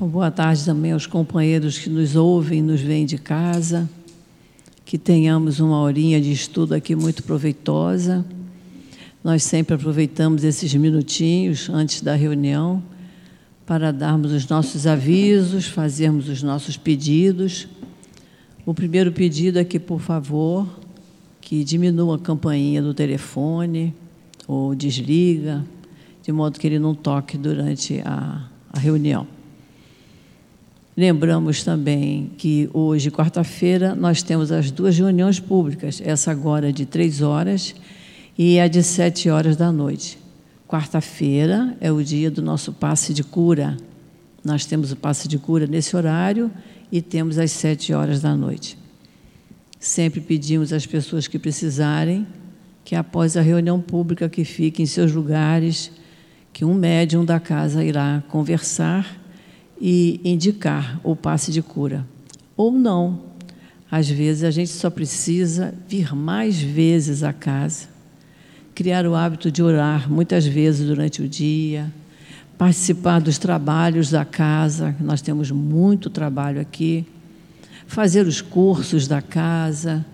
Boa tarde também aos companheiros que nos ouvem, nos veem de casa. Que tenhamos uma horinha de estudo aqui muito proveitosa. Nós sempre aproveitamos esses minutinhos antes da reunião para darmos os nossos avisos, fazermos os nossos pedidos. O primeiro pedido é que, por favor, que diminua a campainha do telefone ou desliga, de modo que ele não toque durante a, a reunião. Lembramos também que hoje, quarta-feira, nós temos as duas reuniões públicas, essa agora de três horas e a de sete horas da noite. Quarta-feira é o dia do nosso passe de cura. Nós temos o passe de cura nesse horário e temos às sete horas da noite. Sempre pedimos às pessoas que precisarem que após a reunião pública que fique em seus lugares, que um médium da casa irá conversar e indicar o passe de cura. Ou não. Às vezes a gente só precisa vir mais vezes à casa, criar o hábito de orar muitas vezes durante o dia, participar dos trabalhos da casa, nós temos muito trabalho aqui, fazer os cursos da casa,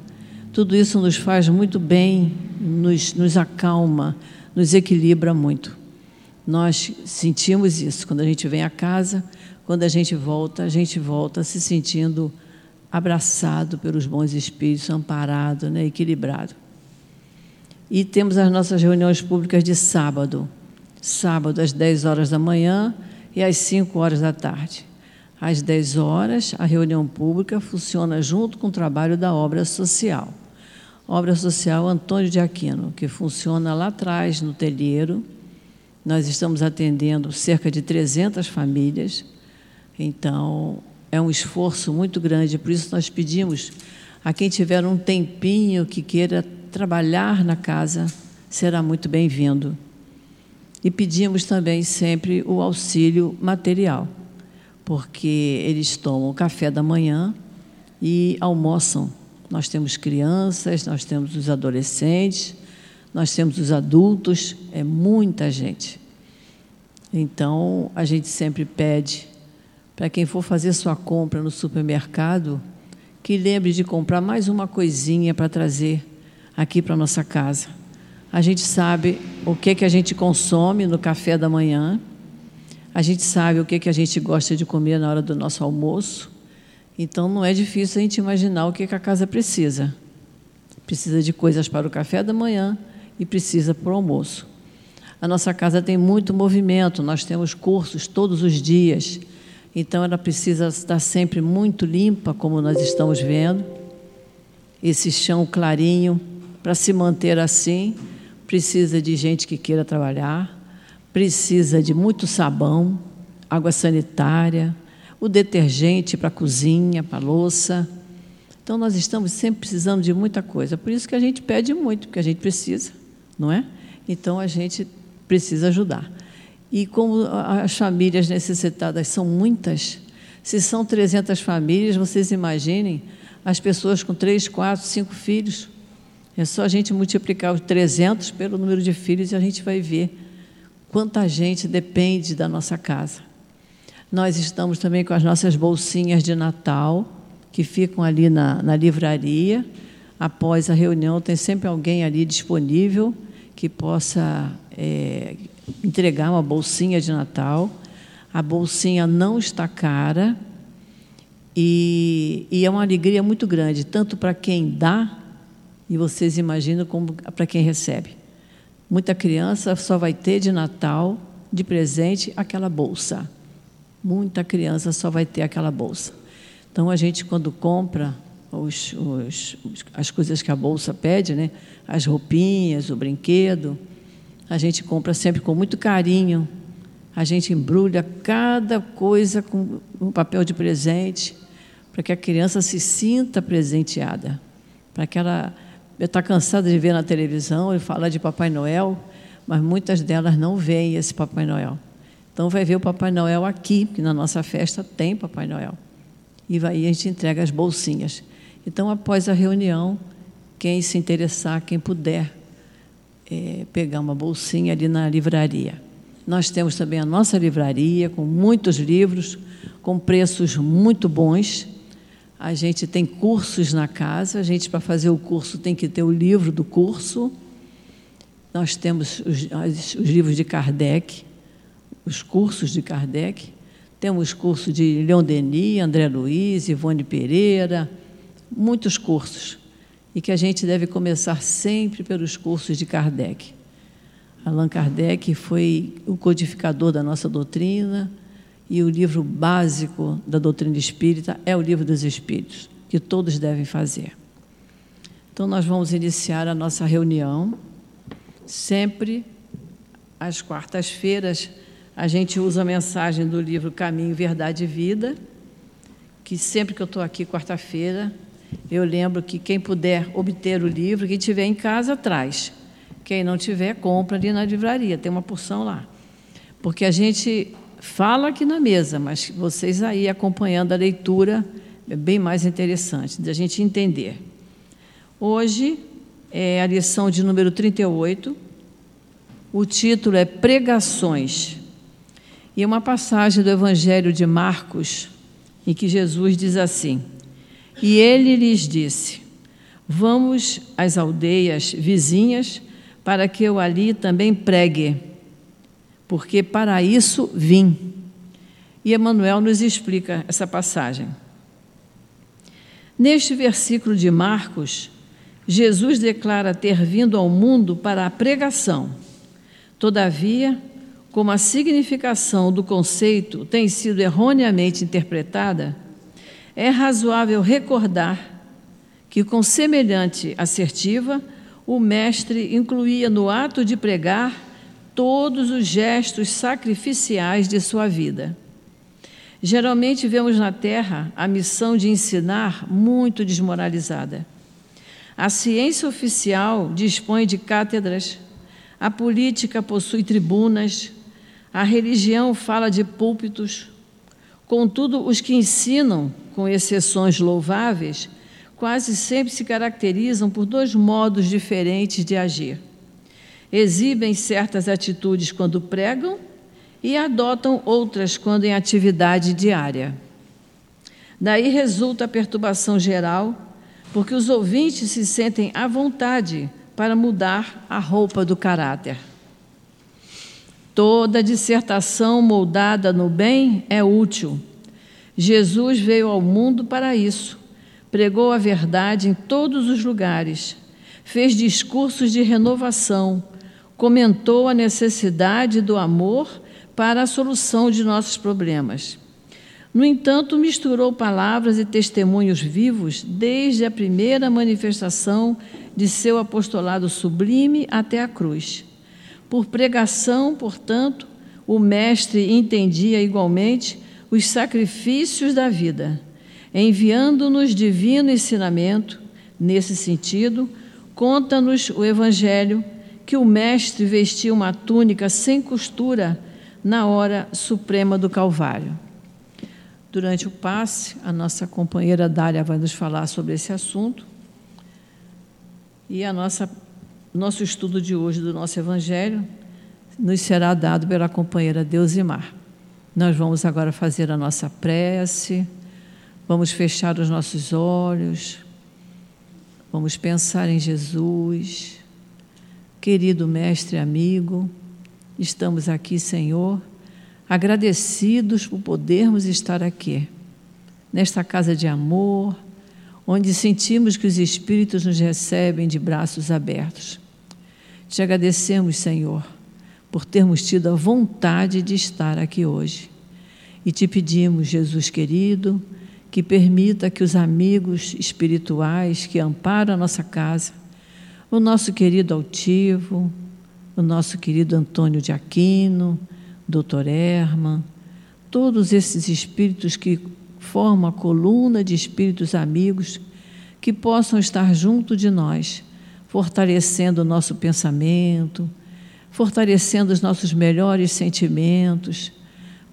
tudo isso nos faz muito bem, nos, nos acalma, nos equilibra muito. Nós sentimos isso quando a gente vem à casa, quando a gente volta, a gente volta se sentindo abraçado pelos bons espíritos, amparado, né, equilibrado. E temos as nossas reuniões públicas de sábado. Sábado às 10 horas da manhã e às 5 horas da tarde. Às 10 horas, a reunião pública funciona junto com o trabalho da obra social. Obra Social Antônio de Aquino, que funciona lá atrás, no telheiro. Nós estamos atendendo cerca de 300 famílias, então é um esforço muito grande, por isso nós pedimos a quem tiver um tempinho que queira trabalhar na casa, será muito bem-vindo. E pedimos também sempre o auxílio material, porque eles tomam o café da manhã e almoçam nós temos crianças, nós temos os adolescentes, nós temos os adultos, é muita gente. Então, a gente sempre pede para quem for fazer sua compra no supermercado que lembre de comprar mais uma coisinha para trazer aqui para nossa casa. A gente sabe o que que a gente consome no café da manhã. A gente sabe o que que a gente gosta de comer na hora do nosso almoço. Então não é difícil a gente imaginar o que a casa precisa. Precisa de coisas para o café da manhã e precisa para o almoço. A nossa casa tem muito movimento, nós temos cursos todos os dias. Então ela precisa estar sempre muito limpa, como nós estamos vendo. Esse chão clarinho, para se manter assim, precisa de gente que queira trabalhar, precisa de muito sabão, água sanitária, o detergente para a cozinha, para a louça. Então, nós estamos sempre precisando de muita coisa. Por isso que a gente pede muito, porque a gente precisa, não é? Então, a gente precisa ajudar. E como as famílias necessitadas são muitas, se são 300 famílias, vocês imaginem as pessoas com 3, 4, 5 filhos. É só a gente multiplicar os 300 pelo número de filhos e a gente vai ver quanta gente depende da nossa casa. Nós estamos também com as nossas bolsinhas de Natal, que ficam ali na, na livraria. Após a reunião, tem sempre alguém ali disponível que possa é, entregar uma bolsinha de Natal. A bolsinha não está cara e, e é uma alegria muito grande, tanto para quem dá, e vocês imaginam, como para quem recebe. Muita criança só vai ter de Natal, de presente, aquela bolsa muita criança só vai ter aquela bolsa. Então, a gente, quando compra os, os, as coisas que a bolsa pede, né? as roupinhas, o brinquedo, a gente compra sempre com muito carinho. A gente embrulha cada coisa com um papel de presente, para que a criança se sinta presenteada, para que ela está cansada de ver na televisão e falar de Papai Noel, mas muitas delas não veem esse Papai Noel. Então vai ver o Papai Noel aqui, porque na nossa festa tem Papai Noel. E aí a gente entrega as bolsinhas. Então, após a reunião, quem se interessar, quem puder, é, pegar uma bolsinha ali na livraria. Nós temos também a nossa livraria, com muitos livros, com preços muito bons. A gente tem cursos na casa, a gente, para fazer o curso, tem que ter o livro do curso. Nós temos os, os livros de Kardec, os cursos de Kardec. Temos curso de Leon Denis, André Luiz, Ivone Pereira, muitos cursos. E que a gente deve começar sempre pelos cursos de Kardec. Allan Kardec foi o codificador da nossa doutrina, e o livro básico da doutrina espírita é o Livro dos Espíritos, que todos devem fazer. Então, nós vamos iniciar a nossa reunião, sempre às quartas-feiras. A gente usa a mensagem do livro Caminho, Verdade e Vida, que sempre que eu estou aqui, quarta-feira, eu lembro que quem puder obter o livro, quem tiver em casa, traz. Quem não tiver, compra ali na livraria, tem uma porção lá. Porque a gente fala aqui na mesa, mas vocês aí acompanhando a leitura é bem mais interessante da gente entender. Hoje é a lição de número 38. O título é Pregações. E é uma passagem do Evangelho de Marcos, em que Jesus diz assim: E ele lhes disse: Vamos às aldeias vizinhas, para que eu ali também pregue porque para isso vim. E Emmanuel nos explica essa passagem. Neste versículo de Marcos, Jesus declara ter vindo ao mundo para a pregação. Todavia, como a significação do conceito tem sido erroneamente interpretada, é razoável recordar que, com semelhante assertiva, o Mestre incluía no ato de pregar todos os gestos sacrificiais de sua vida. Geralmente vemos na Terra a missão de ensinar muito desmoralizada. A ciência oficial dispõe de cátedras, a política possui tribunas, a religião fala de púlpitos. Contudo, os que ensinam, com exceções louváveis, quase sempre se caracterizam por dois modos diferentes de agir exibem certas atitudes quando pregam e adotam outras quando em atividade diária. Daí resulta a perturbação geral, porque os ouvintes se sentem à vontade para mudar a roupa do caráter. Toda dissertação moldada no bem é útil. Jesus veio ao mundo para isso. Pregou a verdade em todos os lugares. Fez discursos de renovação comentou a necessidade do amor para a solução de nossos problemas. No entanto, misturou palavras e testemunhos vivos desde a primeira manifestação de seu apostolado sublime até a cruz. Por pregação, portanto, o Mestre entendia igualmente os sacrifícios da vida, enviando-nos divino ensinamento. Nesse sentido, conta-nos o Evangelho que o Mestre vestia uma túnica sem costura na hora suprema do Calvário. Durante o passe, a nossa companheira Dália vai nos falar sobre esse assunto. E a nossa nosso estudo de hoje do nosso evangelho nos será dado pela companheira Deusimar. Nós vamos agora fazer a nossa prece. Vamos fechar os nossos olhos. Vamos pensar em Jesus Querido mestre amigo, estamos aqui, Senhor, agradecidos por podermos estar aqui, nesta casa de amor, onde sentimos que os Espíritos nos recebem de braços abertos. Te agradecemos, Senhor, por termos tido a vontade de estar aqui hoje. E te pedimos, Jesus querido, que permita que os amigos espirituais que amparam a nossa casa o nosso querido Altivo, o nosso querido Antônio de Aquino, Dr. Herman, todos esses espíritos que formam a coluna de espíritos amigos que possam estar junto de nós, fortalecendo o nosso pensamento, fortalecendo os nossos melhores sentimentos,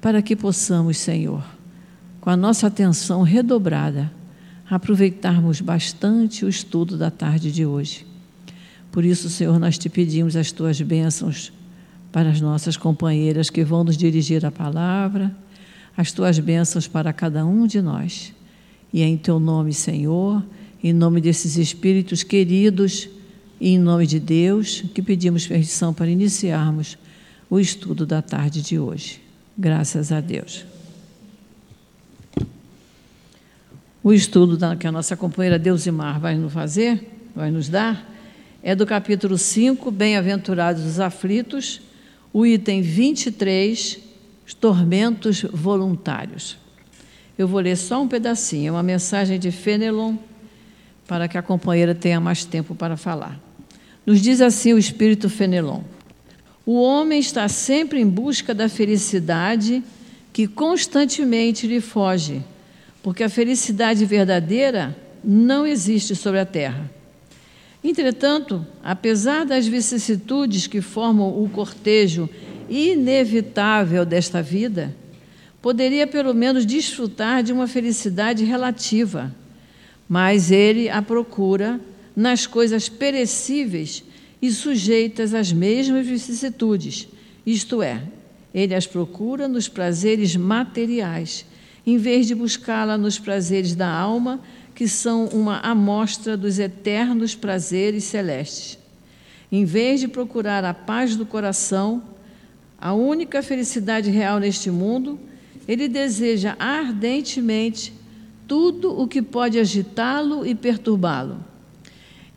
para que possamos, Senhor, com a nossa atenção redobrada, aproveitarmos bastante o estudo da tarde de hoje por isso, Senhor, nós te pedimos as tuas bênçãos para as nossas companheiras que vão nos dirigir a palavra, as tuas bênçãos para cada um de nós. E é em teu nome, Senhor, em nome desses espíritos queridos e em nome de Deus, que pedimos permissão para iniciarmos o estudo da tarde de hoje. Graças a Deus. O estudo que a nossa companheira Deusimar vai nos fazer, vai nos dar, é do capítulo 5, Bem-aventurados os aflitos, o item 23, os tormentos voluntários. Eu vou ler só um pedacinho, é uma mensagem de Fenelon, para que a companheira tenha mais tempo para falar. Nos diz assim o espírito Fenelon: O homem está sempre em busca da felicidade que constantemente lhe foge porque a felicidade verdadeira não existe sobre a terra. Entretanto, apesar das vicissitudes que formam o cortejo inevitável desta vida, poderia pelo menos desfrutar de uma felicidade relativa, mas ele a procura nas coisas perecíveis e sujeitas às mesmas vicissitudes, isto é, ele as procura nos prazeres materiais em vez de buscá-la nos prazeres da alma, que são uma amostra dos eternos prazeres celestes. Em vez de procurar a paz do coração, a única felicidade real neste mundo, ele deseja ardentemente tudo o que pode agitá-lo e perturbá-lo.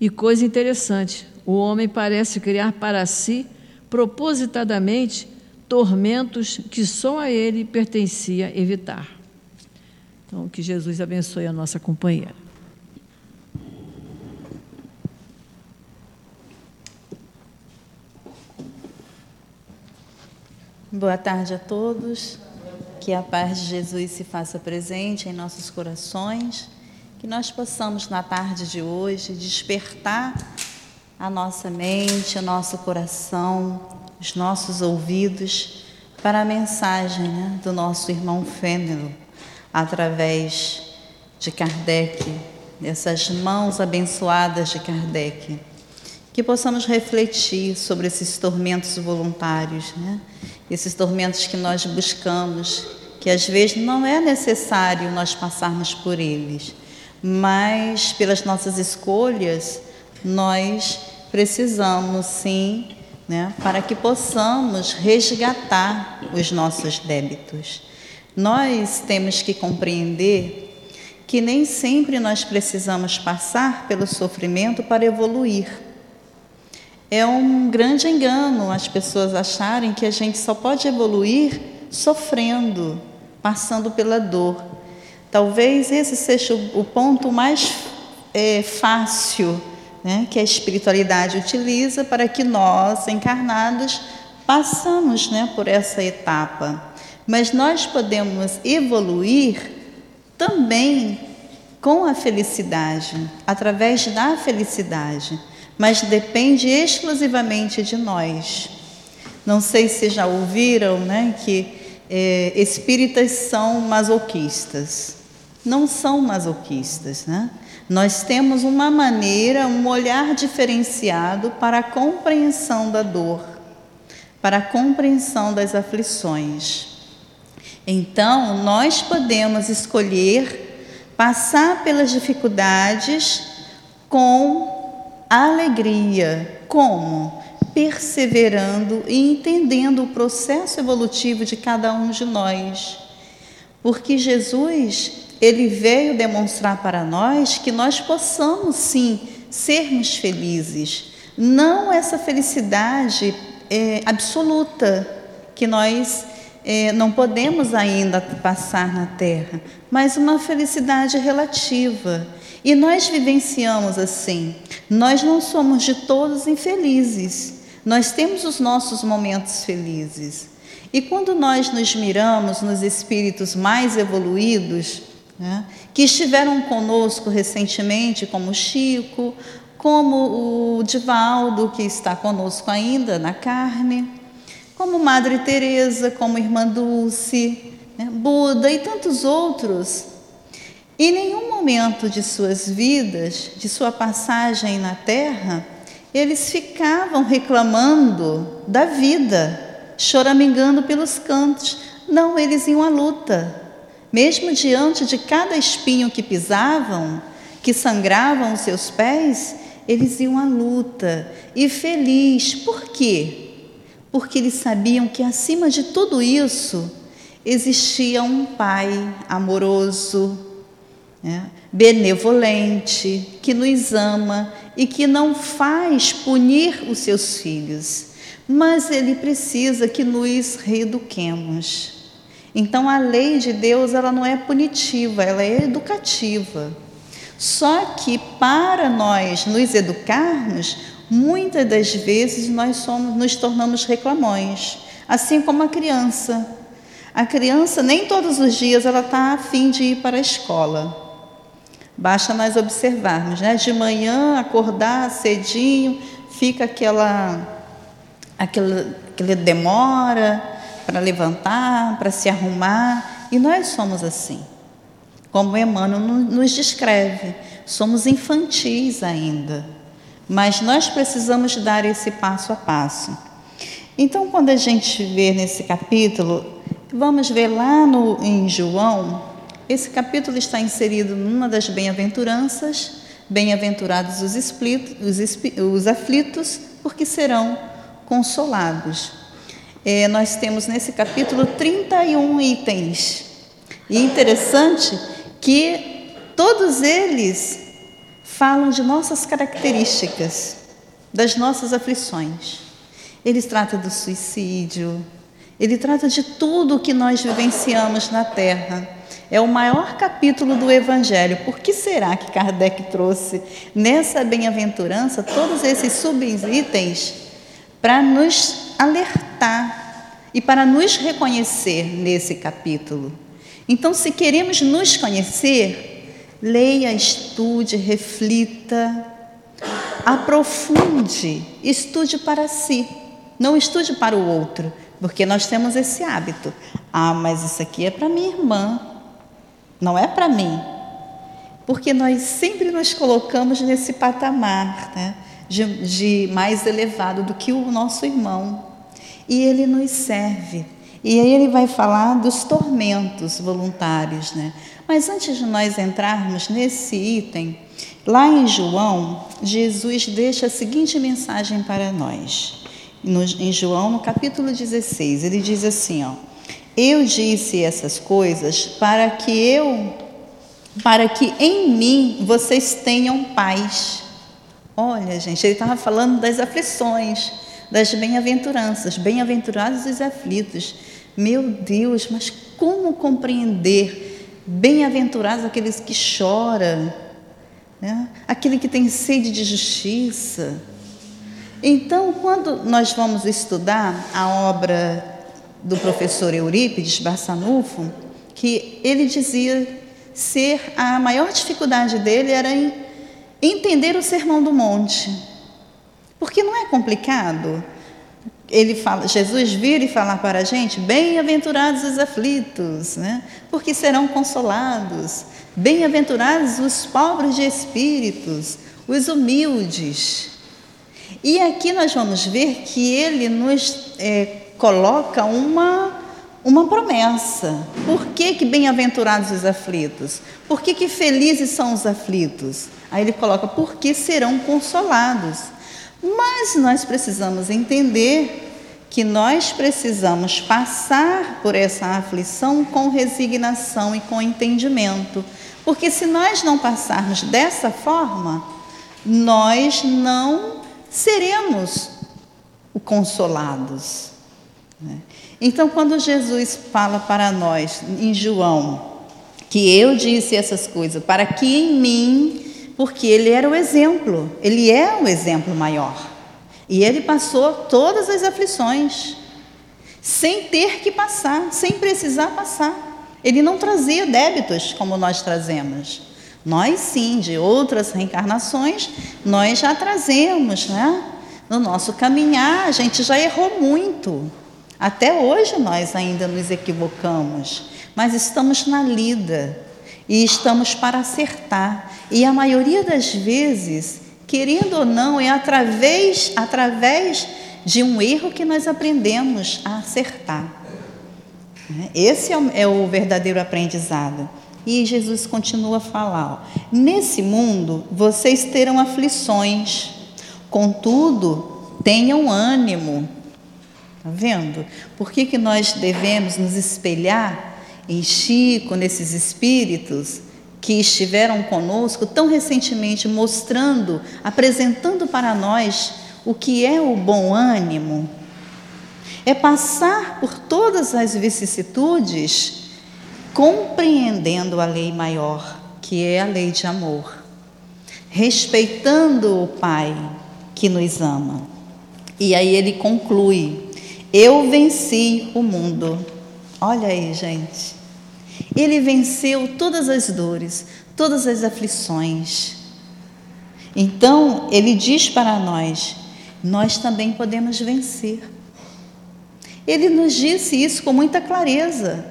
E coisa interessante, o homem parece criar para si, propositadamente, tormentos que só a ele pertencia evitar. Então, que Jesus abençoe a nossa companheira. Boa tarde a todos. Que a paz de Jesus se faça presente em nossos corações. Que nós possamos, na tarde de hoje, despertar a nossa mente, o nosso coração, os nossos ouvidos para a mensagem né, do nosso irmão Fênelo através de Kardec, dessas mãos abençoadas de Kardec, que possamos refletir sobre esses tormentos voluntários, né? esses tormentos que nós buscamos, que às vezes não é necessário nós passarmos por eles, mas pelas nossas escolhas nós precisamos sim, né, para que possamos resgatar os nossos débitos. Nós temos que compreender que nem sempre nós precisamos passar pelo sofrimento para evoluir. É um grande engano as pessoas acharem que a gente só pode evoluir sofrendo, passando pela dor. Talvez esse seja o ponto mais é, fácil né, que a espiritualidade utiliza para que nós, encarnados, passamos né, por essa etapa. Mas nós podemos evoluir também com a felicidade, através da felicidade, mas depende exclusivamente de nós. Não sei se já ouviram né, que é, espíritas são masoquistas. Não são masoquistas, né? Nós temos uma maneira, um olhar diferenciado para a compreensão da dor, para a compreensão das aflições. Então, nós podemos escolher passar pelas dificuldades com alegria. Como? Perseverando e entendendo o processo evolutivo de cada um de nós. Porque Jesus, ele veio demonstrar para nós que nós possamos sim sermos felizes. Não essa felicidade é, absoluta que nós é, não podemos ainda passar na terra, mas uma felicidade relativa. E nós vivenciamos assim. Nós não somos de todos infelizes. Nós temos os nossos momentos felizes. E quando nós nos miramos nos espíritos mais evoluídos, né, que estiveram conosco recentemente, como Chico, como o Divaldo, que está conosco ainda na carne, como Madre Teresa, como Irmã Dulce, né, Buda e tantos outros. Em nenhum momento de suas vidas, de sua passagem na Terra, eles ficavam reclamando da vida, choramingando pelos cantos. Não, eles iam à luta. Mesmo diante de cada espinho que pisavam, que sangravam os seus pés, eles iam à luta e feliz. Por quê? Porque eles sabiam que acima de tudo isso existia um Pai amoroso, né, benevolente, que nos ama e que não faz punir os seus filhos, mas ele precisa que nos reeduquemos. Então a lei de Deus ela não é punitiva, ela é educativa. Só que para nós nos educarmos, muitas das vezes nós somos, nos tornamos reclamões, assim como a criança. A criança nem todos os dias ela está afim de ir para a escola. Basta nós observarmos, né? De manhã acordar cedinho, fica aquela, aquela, aquela demora para levantar, para se arrumar, e nós somos assim. Como Emmanuel nos descreve, somos infantis ainda, mas nós precisamos dar esse passo a passo. Então, quando a gente vê nesse capítulo, vamos ver lá no, em João, esse capítulo está inserido numa das bem-aventuranças, bem-aventurados os, os, os, aflitos, porque serão consolados. É, nós temos nesse capítulo 31 itens. E é interessante que todos eles falam de nossas características, das nossas aflições. Eles tratam do suicídio, ele trata de tudo o que nós vivenciamos na Terra. É o maior capítulo do Evangelho. Por que será que Kardec trouxe nessa bem-aventurança todos esses subitens para nos alertar e para nos reconhecer nesse capítulo? Então, se queremos nos conhecer, leia, estude, reflita, aprofunde, estude para si, não estude para o outro, porque nós temos esse hábito. Ah, mas isso aqui é para minha irmã, não é para mim. Porque nós sempre nos colocamos nesse patamar né, de, de mais elevado do que o nosso irmão. E ele nos serve. E aí ele vai falar dos tormentos voluntários. Né? Mas antes de nós entrarmos nesse item, lá em João, Jesus deixa a seguinte mensagem para nós. No, em João, no capítulo 16, ele diz assim, ó. Eu disse essas coisas para que eu, para que em mim vocês tenham paz. Olha, gente, ele estava falando das aflições, das bem-aventuranças, bem-aventurados os aflitos. Meu Deus, mas como compreender bem-aventurados aqueles que choram, né? aquele que tem sede de justiça? Então, quando nós vamos estudar a obra do professor Eurípides Barçanufo, que ele dizia ser a maior dificuldade dele era em entender o Sermão do Monte. Porque não é complicado. Ele fala, Jesus vir e falar para a gente: bem-aventurados os aflitos, né? porque serão consolados. Bem-aventurados os pobres de espíritos, os humildes. E aqui nós vamos ver que ele nos é, coloca uma, uma promessa. Por que, que bem-aventurados os aflitos? Por que, que felizes são os aflitos? Aí ele coloca, porque serão consolados. Mas nós precisamos entender que nós precisamos passar por essa aflição com resignação e com entendimento. Porque se nós não passarmos dessa forma, nós não seremos consolados. Né? Então, quando Jesus fala para nós, em João, que eu disse essas coisas, para que em mim, porque ele era o exemplo, ele é o exemplo maior. E ele passou todas as aflições, sem ter que passar, sem precisar passar. Ele não trazia débitos como nós trazemos. Nós sim, de outras reencarnações, nós já trazemos, né? No nosso caminhar, a gente já errou muito. Até hoje nós ainda nos equivocamos, mas estamos na lida e estamos para acertar. E a maioria das vezes, querendo ou não, é através, através de um erro que nós aprendemos a acertar. Esse é o, é verdadeiro aprendizado. E Jesus continua a falar: ó, nesse mundo vocês terão aflições, contudo, tenham ânimo. Está vendo? Por que, que nós devemos nos espelhar em Chico, nesses espíritos que estiveram conosco tão recentemente, mostrando, apresentando para nós o que é o bom ânimo? É passar por todas as vicissitudes compreendendo a lei maior, que é a lei de amor, respeitando o Pai que nos ama. E aí ele conclui: Eu venci o mundo. Olha aí, gente. Ele venceu todas as dores, todas as aflições. Então, ele diz para nós: nós também podemos vencer. Ele nos disse isso com muita clareza.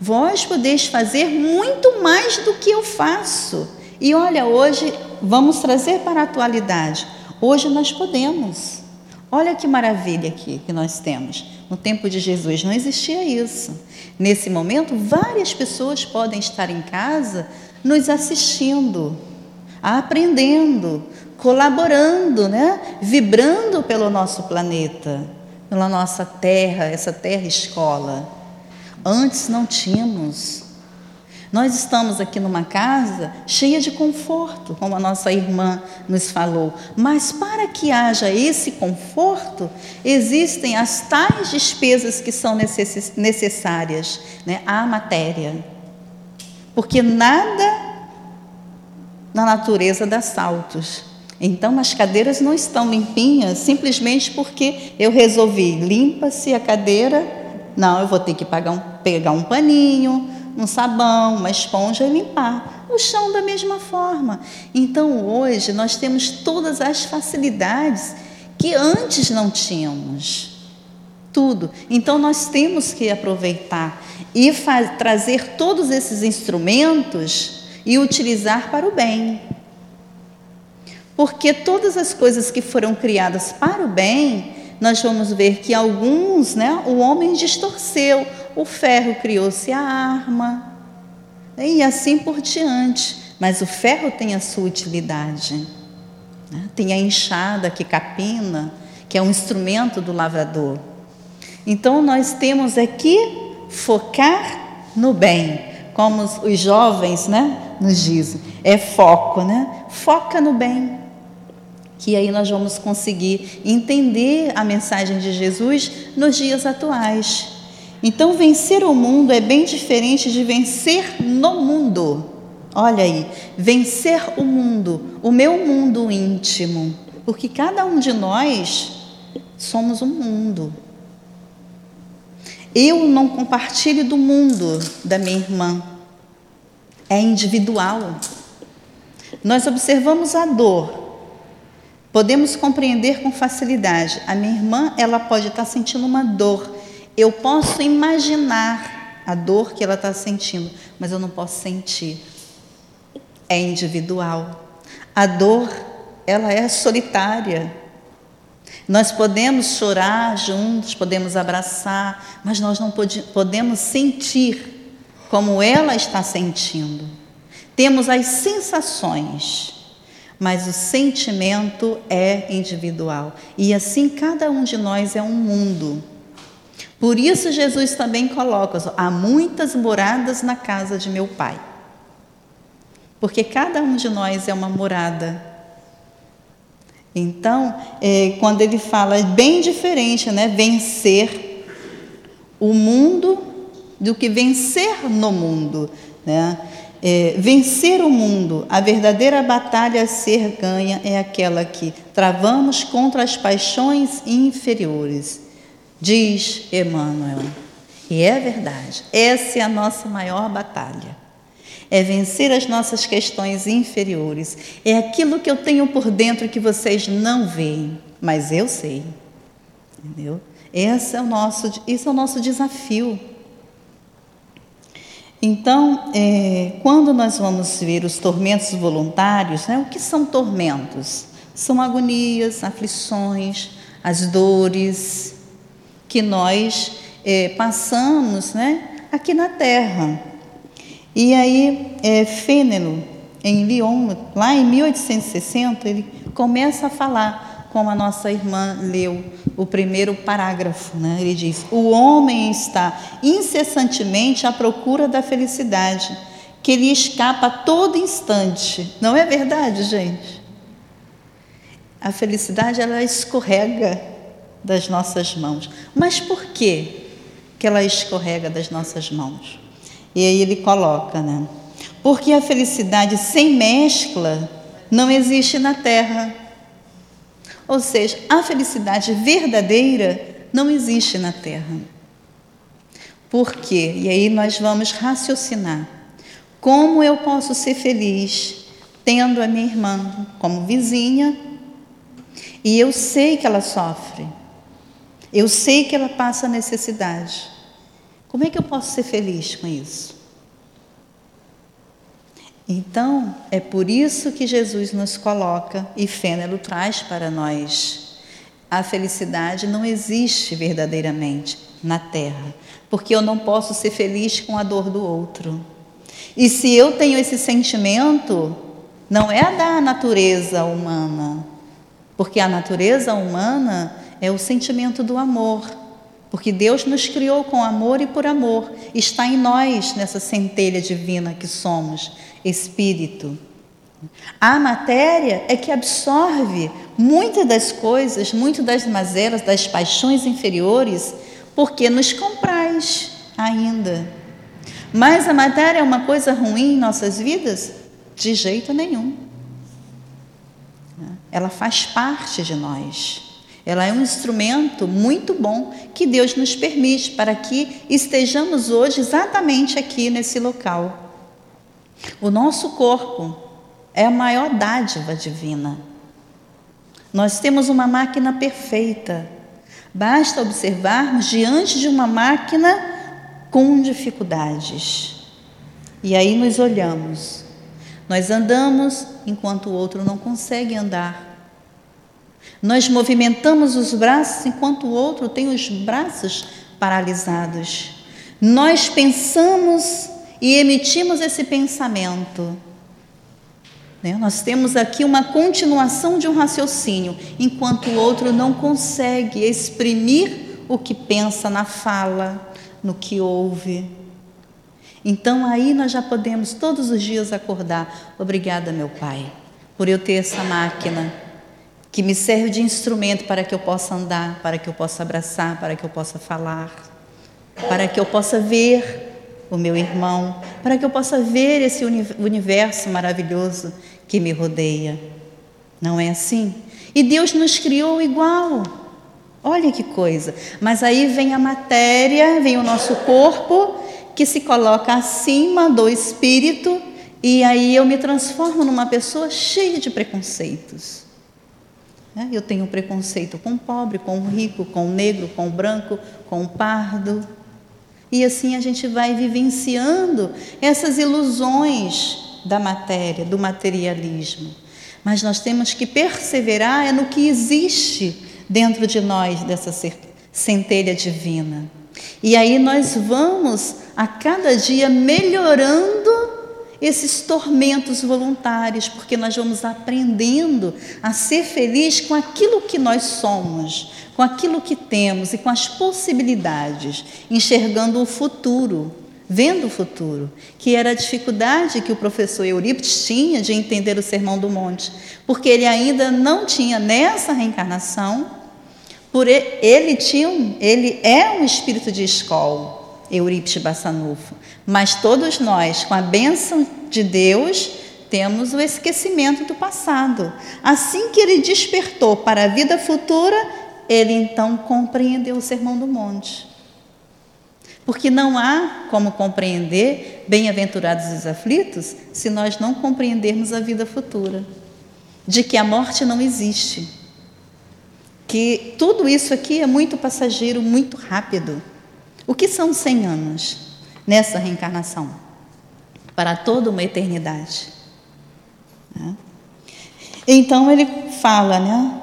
Vós podeis fazer muito mais do que eu faço. E olha, hoje vamos trazer para a atualidade. Hoje nós podemos. Olha que maravilha aqui que nós temos. No tempo de Jesus não existia isso. Nesse momento, várias pessoas podem estar em casa nos assistindo, aprendendo, colaborando, né? vibrando pelo nosso planeta, pela nossa terra, essa terra escola. Antes não tínhamos. Nós estamos aqui numa casa cheia de conforto, como a nossa irmã nos falou. Mas para que haja esse conforto, existem as tais despesas que são necessárias né, à matéria. Porque nada na natureza dá saltos. Então as cadeiras não estão limpinhas simplesmente porque eu resolvi limpa-se a cadeira não, eu vou ter que pagar um, pegar um paninho, um sabão, uma esponja e limpar. O chão da mesma forma. Então hoje nós temos todas as facilidades que antes não tínhamos. Tudo. Então nós temos que aproveitar e trazer todos esses instrumentos e utilizar para o bem. Porque todas as coisas que foram criadas para o bem, nós vamos ver que alguns, né, o homem distorceu, o ferro criou-se a arma, e assim por diante. Mas o ferro tem a sua utilidade. Né? Tem a enxada que capina, que é um instrumento do lavrador. Então nós temos aqui focar no bem, como os jovens né, nos dizem, é foco, né? Foca no bem que aí nós vamos conseguir entender a mensagem de Jesus nos dias atuais. Então, vencer o mundo é bem diferente de vencer no mundo. Olha aí, vencer o mundo, o meu mundo íntimo, porque cada um de nós somos um mundo. Eu não compartilho do mundo da minha irmã, é individual. Nós observamos a dor, Podemos compreender com facilidade. A minha irmã, ela pode estar sentindo uma dor. Eu posso imaginar a dor que ela está sentindo, mas eu não posso sentir. É individual. A dor, ela é solitária. Nós podemos chorar juntos, podemos abraçar, mas nós não pode, podemos sentir como ela está sentindo. Temos as sensações mas o sentimento é individual. E assim cada um de nós é um mundo. Por isso Jesus também coloca: há muitas moradas na casa de meu Pai. Porque cada um de nós é uma morada. Então, é, quando ele fala é bem diferente, né? Vencer o mundo do que vencer no mundo, né? É, vencer o mundo, a verdadeira batalha a ser ganha é aquela que travamos contra as paixões inferiores, diz Emmanuel. E é verdade, essa é a nossa maior batalha. É vencer as nossas questões inferiores. É aquilo que eu tenho por dentro que vocês não veem, mas eu sei. Entendeu? Esse é o nosso, esse é o nosso desafio. Então, é, quando nós vamos ver os tormentos voluntários, né, o que são tormentos? São agonias, aflições, as dores que nós é, passamos né, aqui na Terra. E aí, é, em Lyon, lá em 1860, ele começa a falar, como a nossa irmã leu o primeiro parágrafo. Né? Ele diz: O homem está incessantemente à procura da felicidade, que lhe escapa a todo instante. Não é verdade, gente? A felicidade ela escorrega das nossas mãos. Mas por que que ela escorrega das nossas mãos? E aí ele coloca, né? Porque a felicidade sem mescla não existe na terra. Ou seja, a felicidade verdadeira não existe na terra. Por quê? E aí nós vamos raciocinar. Como eu posso ser feliz tendo a minha irmã como vizinha e eu sei que ela sofre? Eu sei que ela passa necessidade. Como é que eu posso ser feliz com isso? Então, é por isso que Jesus nos coloca e Fênelo traz para nós. A felicidade não existe verdadeiramente na terra, porque eu não posso ser feliz com a dor do outro. E se eu tenho esse sentimento, não é da natureza humana, porque a natureza humana é o sentimento do amor. Porque Deus nos criou com amor e por amor. Está em nós, nessa centelha divina que somos, espírito. A matéria é que absorve muitas das coisas, muitas das mazelas, das paixões inferiores, porque nos compraz ainda. Mas a matéria é uma coisa ruim em nossas vidas? De jeito nenhum. Ela faz parte de nós. Ela é um instrumento muito bom que Deus nos permite para que estejamos hoje exatamente aqui nesse local. O nosso corpo é a maior dádiva divina. Nós temos uma máquina perfeita. Basta observarmos diante de uma máquina com dificuldades. E aí nos olhamos. Nós andamos enquanto o outro não consegue andar. Nós movimentamos os braços enquanto o outro tem os braços paralisados. Nós pensamos e emitimos esse pensamento. Né? Nós temos aqui uma continuação de um raciocínio, enquanto o outro não consegue exprimir o que pensa na fala, no que ouve. Então aí nós já podemos todos os dias acordar. Obrigada, meu Pai, por eu ter essa máquina que me serve de instrumento para que eu possa andar, para que eu possa abraçar, para que eu possa falar, para que eu possa ver o meu irmão, para que eu possa ver esse universo maravilhoso que me rodeia. Não é assim? E Deus nos criou igual. Olha que coisa. Mas aí vem a matéria, vem o nosso corpo, que se coloca acima do espírito, e aí eu me transformo numa pessoa cheia de preconceitos. Né? Eu tenho preconceito com o pobre, com o rico, com o negro, com o branco, com o pardo. E assim a gente vai vivenciando essas ilusões da matéria, do materialismo. Mas nós temos que perseverar é no que existe dentro de nós dessa centelha divina. E aí nós vamos a cada dia melhorando esses tormentos voluntários, porque nós vamos aprendendo a ser feliz com aquilo que nós somos, com aquilo que temos e com as possibilidades, enxergando o futuro, vendo o futuro, que era a dificuldade que o professor Eurípides tinha de entender o Sermão do Monte, porque ele ainda não tinha nessa reencarnação, por ele, ele tinha, ele é um espírito de escola, Eurípides Bassanufo, mas todos nós, com a bênção de Deus, temos o esquecimento do passado. Assim que ele despertou para a vida futura, ele então compreendeu o Sermão do Monte. Porque não há como compreender bem-aventurados os aflitos se nós não compreendermos a vida futura, de que a morte não existe, que tudo isso aqui é muito passageiro, muito rápido. O que são 100 anos nessa reencarnação? Para toda uma eternidade. Né? Então ele fala, né?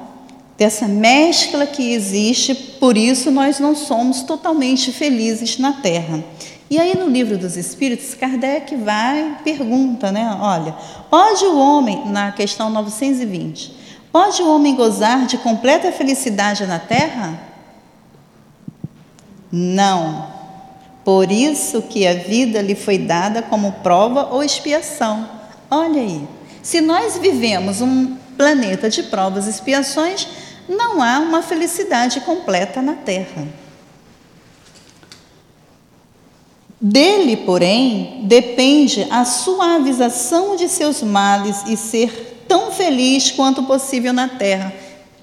dessa mescla que existe, por isso nós não somos totalmente felizes na Terra. E aí no livro dos Espíritos, Kardec vai pergunta, né? Olha, pode o homem, na questão 920, pode o homem gozar de completa felicidade na Terra? Não. Por isso que a vida lhe foi dada como prova ou expiação. Olha aí. Se nós vivemos um planeta de provas e expiações, não há uma felicidade completa na Terra. Dele, porém, depende a suavização de seus males e ser tão feliz quanto possível na terra.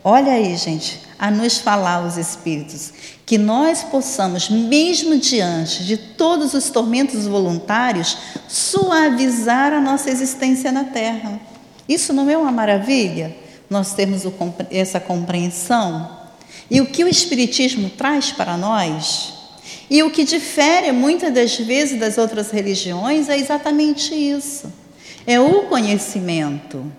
Olha aí, gente, a nos falar os Espíritos, que nós possamos, mesmo diante de todos os tormentos voluntários, suavizar a nossa existência na Terra. Isso não é uma maravilha? Nós temos essa compreensão? E o que o Espiritismo traz para nós? E o que difere muitas das vezes das outras religiões é exatamente isso: é o conhecimento.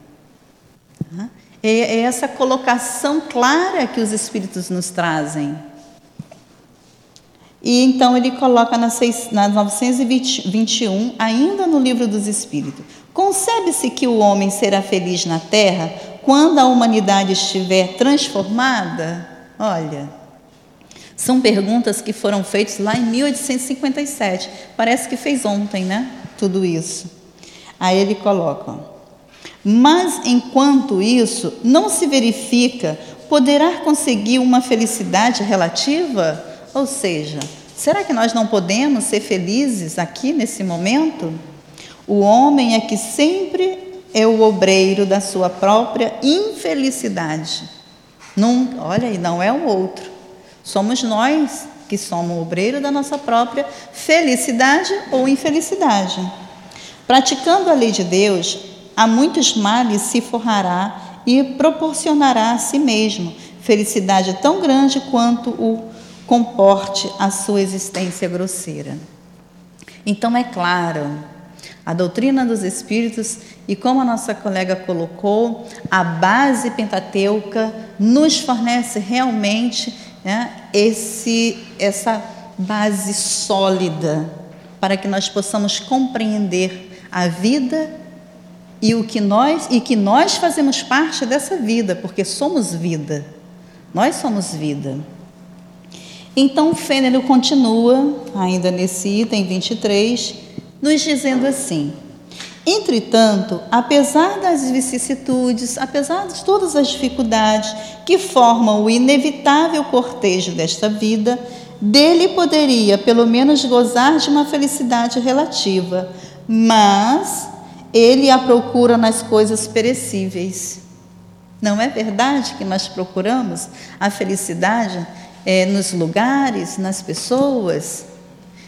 É, é essa colocação clara que os Espíritos nos trazem. E então ele coloca na, 921, ainda no livro dos Espíritos: Concebe-se que o homem será feliz na terra quando a humanidade estiver transformada? Olha, são perguntas que foram feitas lá em 1857. Parece que fez ontem, né? Tudo isso. Aí ele coloca: mas enquanto isso não se verifica, poderá conseguir uma felicidade relativa? Ou seja, será que nós não podemos ser felizes aqui nesse momento? O homem é que sempre é o obreiro da sua própria infelicidade. Não, olha aí, não é o outro. Somos nós que somos o obreiro da nossa própria felicidade ou infelicidade. Praticando a lei de Deus, a muitos males se forrará e proporcionará a si mesmo felicidade tão grande quanto o comporte a sua existência grosseira. Então é claro, a doutrina dos espíritos e como a nossa colega colocou, a base pentateuca nos fornece realmente né, esse, essa base sólida para que nós possamos compreender a vida e o que nós e que nós fazemos parte dessa vida, porque somos vida. Nós somos vida. Então, Fênero continua, ainda nesse item 23, nos dizendo assim: Entretanto, apesar das vicissitudes, apesar de todas as dificuldades que formam o inevitável cortejo desta vida, dele poderia, pelo menos, gozar de uma felicidade relativa, mas ele a procura nas coisas perecíveis. Não é verdade que nós procuramos a felicidade é, nos lugares, nas pessoas?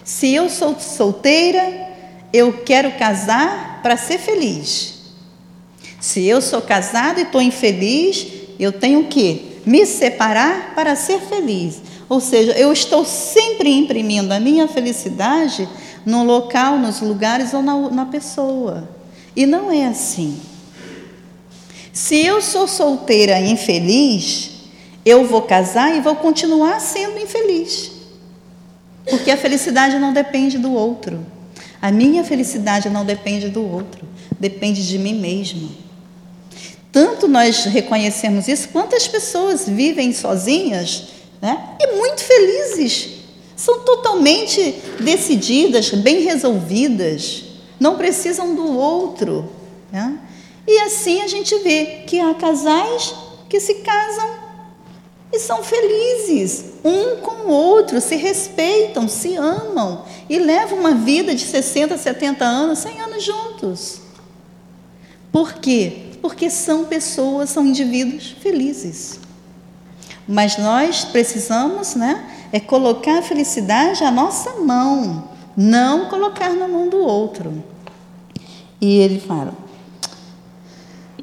Se eu sou solteira, eu quero casar para ser feliz. Se eu sou casado e estou infeliz, eu tenho que me separar para ser feliz. Ou seja, eu estou sempre imprimindo a minha felicidade no local, nos lugares ou na, na pessoa. E não é assim. Se eu sou solteira infeliz, eu vou casar e vou continuar sendo infeliz. Porque a felicidade não depende do outro. A minha felicidade não depende do outro, depende de mim mesma. Tanto nós reconhecemos isso, quantas pessoas vivem sozinhas né, e muito felizes. São totalmente decididas, bem resolvidas não precisam do outro. Né? E assim a gente vê que há casais que se casam e são felizes, um com o outro, se respeitam, se amam e levam uma vida de 60, 70 anos, 100 anos juntos. Por quê? Porque são pessoas, são indivíduos felizes. Mas nós precisamos, né, é colocar a felicidade à nossa mão, não colocar na mão do outro. E ele fala: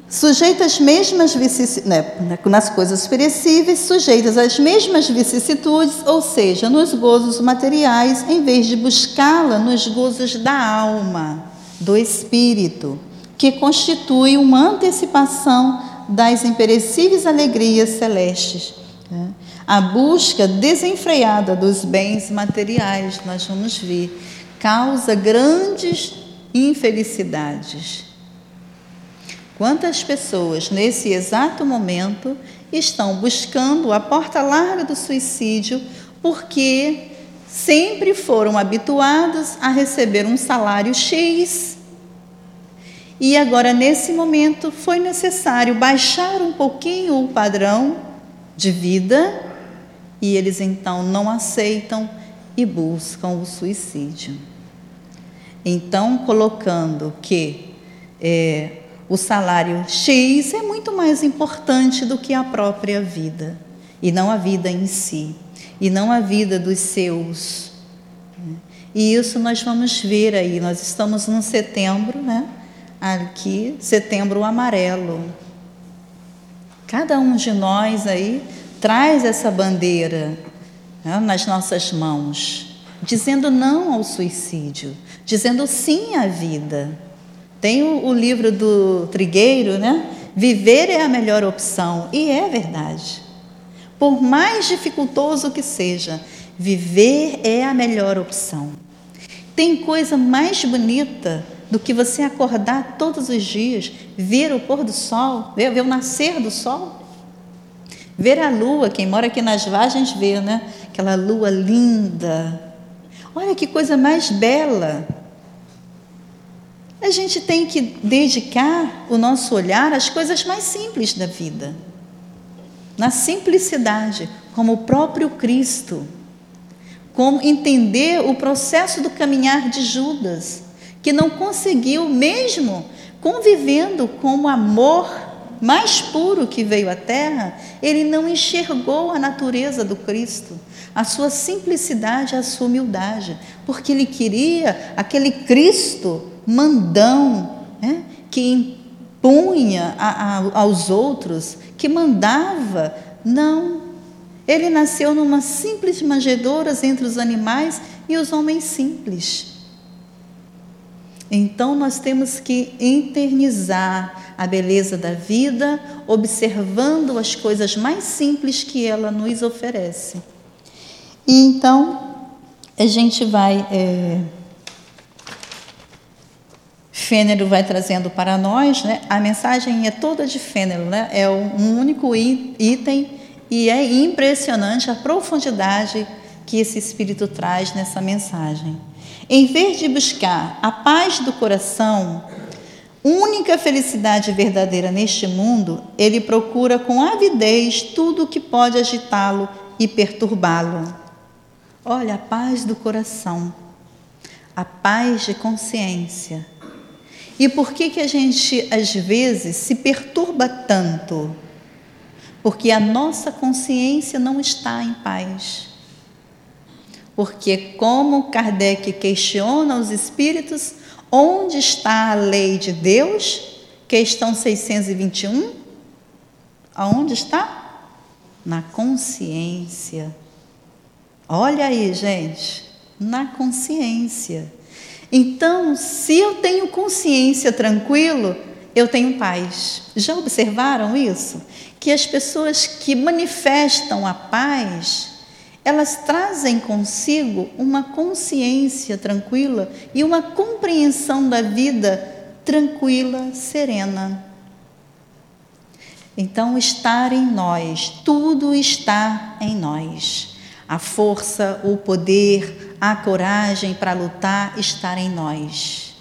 sujeito às mesmas vicissitudes, né, nas coisas perecíveis, sujeitas às mesmas vicissitudes, ou seja, nos gozos materiais, em vez de buscá-la nos gozos da alma, do espírito, que constitui uma antecipação das imperecíveis alegrias celestes. Né? A busca desenfreada dos bens materiais, nós vamos ver, causa grandes infelicidades. Quantas pessoas nesse exato momento estão buscando a porta larga do suicídio porque sempre foram habituados a receber um salário X e agora, nesse momento, foi necessário baixar um pouquinho o padrão de vida e eles então não aceitam e buscam o suicídio. Então, colocando que é, o salário X é muito mais importante do que a própria vida, e não a vida em si, e não a vida dos seus. E isso nós vamos ver aí, nós estamos no setembro, né? aqui, setembro amarelo. Cada um de nós aí traz essa bandeira né, nas nossas mãos, dizendo não ao suicídio, dizendo sim à vida. Tem o, livro do Trigueiro, né? Viver é a melhor opção, e é verdade. Por mais dificultoso que seja, viver é a melhor opção. Tem coisa mais bonita do que você acordar todos os dias, ver o pôr do sol, ver, ver o nascer do sol. Ver a lua, quem mora aqui nas Vargens vê, né? Aquela lua linda. Olha que coisa mais bela. A gente tem que dedicar o nosso olhar às coisas mais simples da vida. Na simplicidade, como o próprio Cristo. Como entender o processo do caminhar de Judas que não conseguiu, mesmo convivendo com o amor mais puro que veio à Terra, ele não enxergou a natureza do Cristo, a sua simplicidade, a sua humildade, porque ele queria aquele Cristo mandão, né, que impunha a, a, aos outros, que mandava. Não. Ele nasceu numa simples manjedoura entre os animais e os homens simples. Então nós temos que internizar a beleza da vida, observando as coisas mais simples que ela nos oferece. E então a gente vai. É, Fênero vai trazendo para nós, né? a mensagem é toda de Fênero, né? é um único item e é impressionante a profundidade que esse espírito traz nessa mensagem. Em vez de buscar a paz do coração, única felicidade verdadeira neste mundo, ele procura com avidez tudo o que pode agitá-lo e perturbá-lo. Olha, a paz do coração, a paz de consciência. E por que, que a gente, às vezes, se perturba tanto? Porque a nossa consciência não está em paz. Porque, como Kardec questiona os espíritos, onde está a lei de Deus? Questão 621. Aonde está? Na consciência. Olha aí, gente, na consciência. Então, se eu tenho consciência tranquilo, eu tenho paz. Já observaram isso? Que as pessoas que manifestam a paz, elas trazem consigo uma consciência tranquila e uma compreensão da vida tranquila, serena. Então, estar em nós, tudo está em nós. A força, o poder, a coragem para lutar está em nós.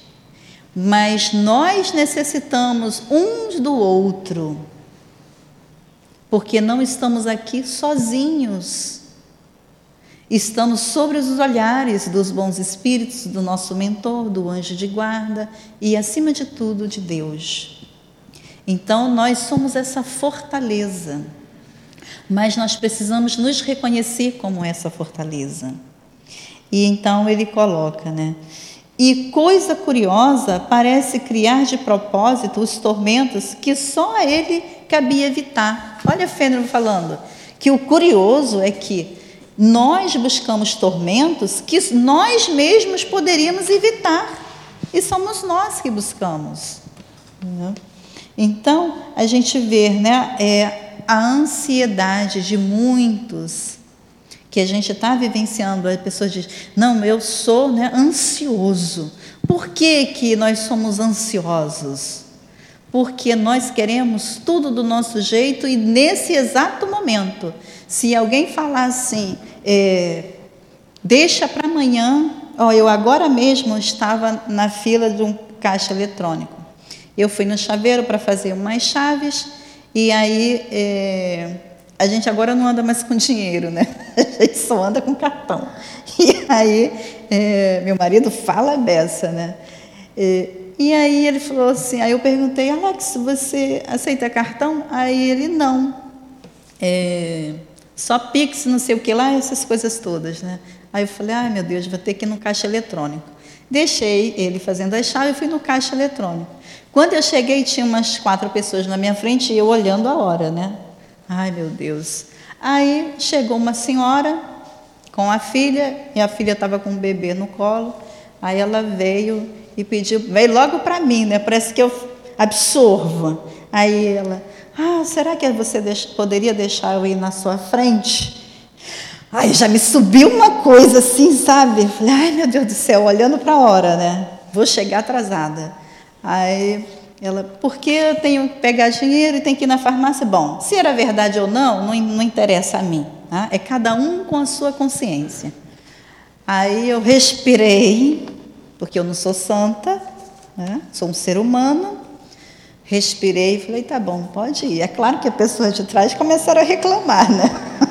Mas nós necessitamos uns do outro, porque não estamos aqui sozinhos. Estamos sobre os olhares dos bons espíritos, do nosso mentor, do anjo de guarda e, acima de tudo, de Deus. Então, nós somos essa fortaleza, mas nós precisamos nos reconhecer como essa fortaleza. E então ele coloca, né? E coisa curiosa, parece criar de propósito os tormentos que só a ele cabia evitar. Olha Fênero falando que o curioso é que nós buscamos tormentos que nós mesmos poderíamos evitar. E somos nós que buscamos. Então, a gente vê né, é, a ansiedade de muitos que a gente está vivenciando. A pessoa diz: Não, eu sou né, ansioso. Por que, que nós somos ansiosos? Porque nós queremos tudo do nosso jeito e nesse exato momento, se alguém falar assim, é, deixa para amanhã, ó, eu agora mesmo estava na fila de um caixa eletrônico. Eu fui no chaveiro para fazer umas chaves e aí é, a gente agora não anda mais com dinheiro, né? A gente só anda com cartão. E aí é, meu marido fala dessa, né? E, e aí ele falou assim, aí eu perguntei, Alex, você aceita cartão? Aí ele não. É, só Pix, não sei o que lá, essas coisas todas, né? Aí eu falei, ai meu Deus, vou ter que ir no caixa eletrônico. Deixei ele fazendo a chave e fui no caixa eletrônico. Quando eu cheguei, tinha umas quatro pessoas na minha frente e eu olhando a hora, né? Ai meu Deus. Aí chegou uma senhora com a filha, e a filha estava com um bebê no colo. Aí ela veio e pediu, veio logo para mim, né? Parece que eu absorvo. Aí ela, ah, será que você poderia deixar eu ir na sua frente? Ai, já me subiu uma coisa assim, sabe? Falei, ai meu Deus do céu, olhando para a hora, né? Vou chegar atrasada. Aí ela, porque eu tenho que pegar dinheiro e tenho que ir na farmácia? Bom, se era verdade ou não, não, não interessa a mim. Tá? É cada um com a sua consciência. Aí eu respirei, porque eu não sou santa, né? sou um ser humano. Respirei e falei, tá bom, pode ir. É claro que a pessoa de trás começaram a reclamar, né?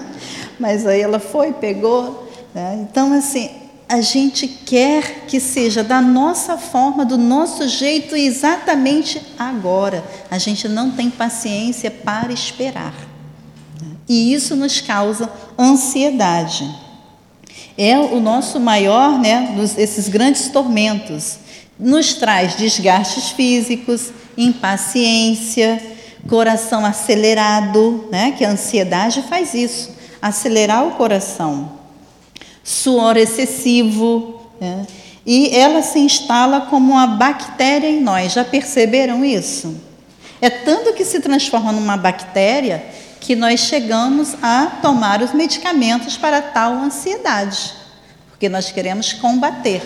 Mas aí ela foi, pegou. Né? Então, assim, a gente quer que seja da nossa forma, do nosso jeito, exatamente agora. A gente não tem paciência para esperar. E isso nos causa ansiedade. É o nosso maior, né, dos, esses grandes tormentos. Nos traz desgastes físicos, impaciência, coração acelerado, né, que a ansiedade faz isso acelerar o coração, suor excessivo, né? e ela se instala como uma bactéria em nós. Já perceberam isso? É tanto que se transforma numa bactéria que nós chegamos a tomar os medicamentos para tal ansiedade, porque nós queremos combater.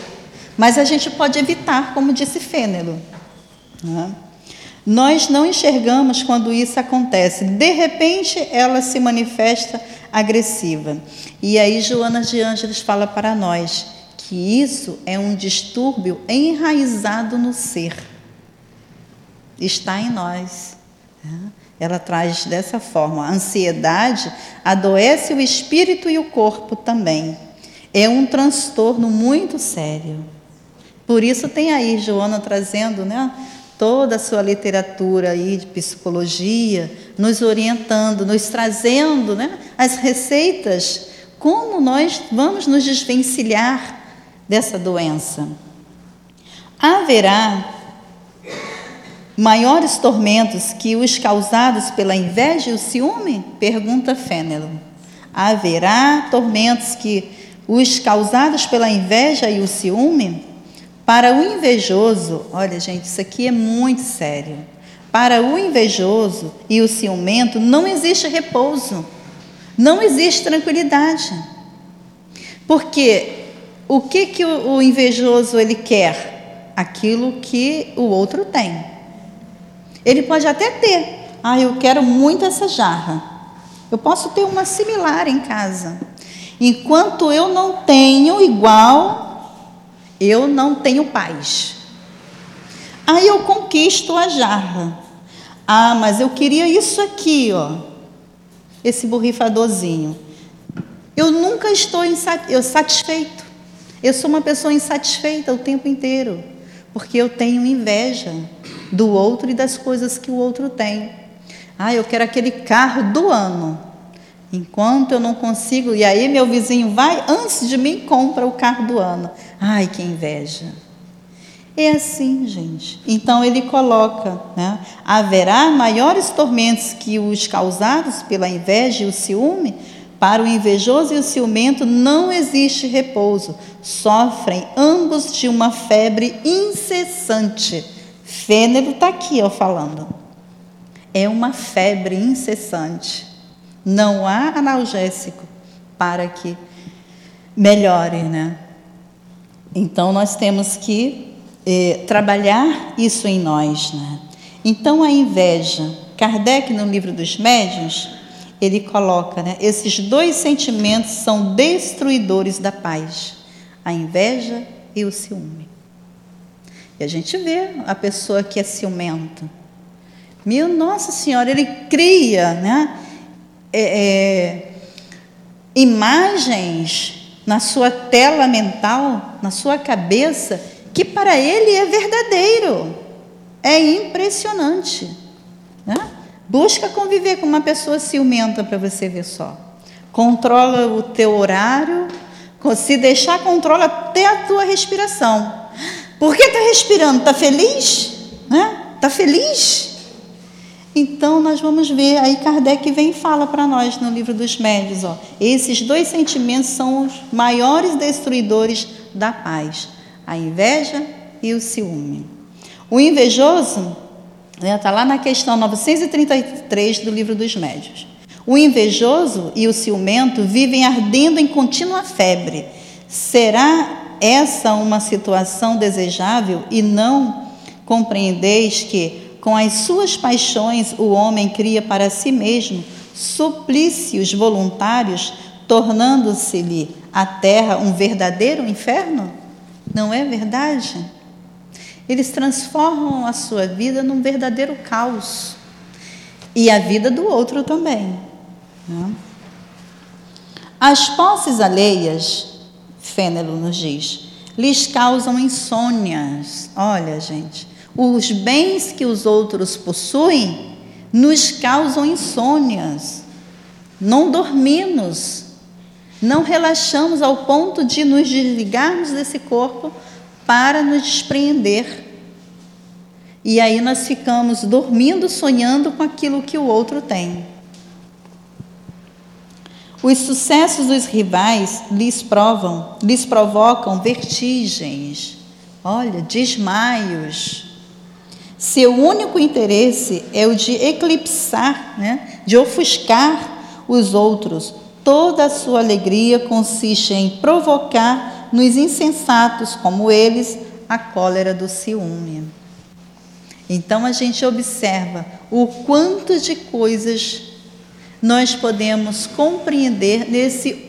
Mas a gente pode evitar, como disse Fênelo. Né? Nós não enxergamos quando isso acontece. De repente, ela se manifesta agressiva. E aí Joana de Ângeles fala para nós que isso é um distúrbio enraizado no ser. Está em nós. Né? Ela traz dessa forma. A ansiedade adoece o espírito e o corpo também. É um transtorno muito sério. Por isso tem aí Joana trazendo, né? Toda a sua literatura aí de psicologia, nos orientando, nos trazendo né, as receitas, como nós vamos nos desvencilhar dessa doença. Haverá maiores tormentos que os causados pela inveja e o ciúme? Pergunta Fênelo. Haverá tormentos que os causados pela inveja e o ciúme? Para o invejoso, olha gente, isso aqui é muito sério. Para o invejoso e o ciumento não existe repouso, não existe tranquilidade. Porque o que, que o invejoso ele quer? Aquilo que o outro tem. Ele pode até ter. Ah, eu quero muito essa jarra. Eu posso ter uma similar em casa. Enquanto eu não tenho igual, eu não tenho paz. Aí eu conquisto a jarra. Ah, mas eu queria isso aqui, ó. Esse borrifadorzinho. Eu nunca estou eu satisfeito. Eu sou uma pessoa insatisfeita o tempo inteiro, porque eu tenho inveja do outro e das coisas que o outro tem. Ah, eu quero aquele carro do ano. Enquanto eu não consigo, e aí meu vizinho vai antes de mim compra o carro do ano. Ai, que inveja. É assim, gente. Então ele coloca, né? Haverá maiores tormentos que os causados pela inveja e o ciúme? Para o invejoso e o ciumento não existe repouso. Sofrem ambos de uma febre incessante. Fênero está aqui, ó, falando. é uma febre incessante. Não há analgésico para que melhore, né? Então nós temos que eh, trabalhar isso em nós, né? Então a inveja, Kardec no livro dos médiuns, ele coloca, né? Esses dois sentimentos são destruidores da paz: a inveja e o ciúme. E a gente vê a pessoa que é ciumenta. Meu Nossa Senhora, ele cria, né? É, é, imagens na sua tela mental, na sua cabeça, que para ele é verdadeiro. É impressionante. Né? Busca conviver com uma pessoa ciumenta para você ver só. Controla o teu horário, se deixar, controla até a tua respiração. Por que está respirando? Está feliz? Né? Está feliz? Então, nós vamos ver, aí Kardec vem e fala para nós no livro dos médios, ó, esses dois sentimentos são os maiores destruidores da paz, a inveja e o ciúme. O invejoso, está né, lá na questão 933 do livro dos médios. O invejoso e o ciumento vivem ardendo em contínua febre. Será essa uma situação desejável e não compreendeis que com as suas paixões, o homem cria para si mesmo suplícios voluntários, tornando-se-lhe a terra um verdadeiro inferno? Não é verdade? Eles transformam a sua vida num verdadeiro caos e a vida do outro também. Né? As posses alheias, Fênelo nos diz, lhes causam insônias. Olha, gente, os bens que os outros possuem nos causam insônias. Não dormimos, não relaxamos ao ponto de nos desligarmos desse corpo para nos despreender. E aí nós ficamos dormindo, sonhando com aquilo que o outro tem. Os sucessos dos rivais lhes provam, lhes provocam vertigens, olha, desmaios, seu único interesse é o de eclipsar, né? de ofuscar os outros. Toda a sua alegria consiste em provocar nos insensatos como eles a cólera do ciúme. Então a gente observa o quanto de coisas nós podemos compreender nesse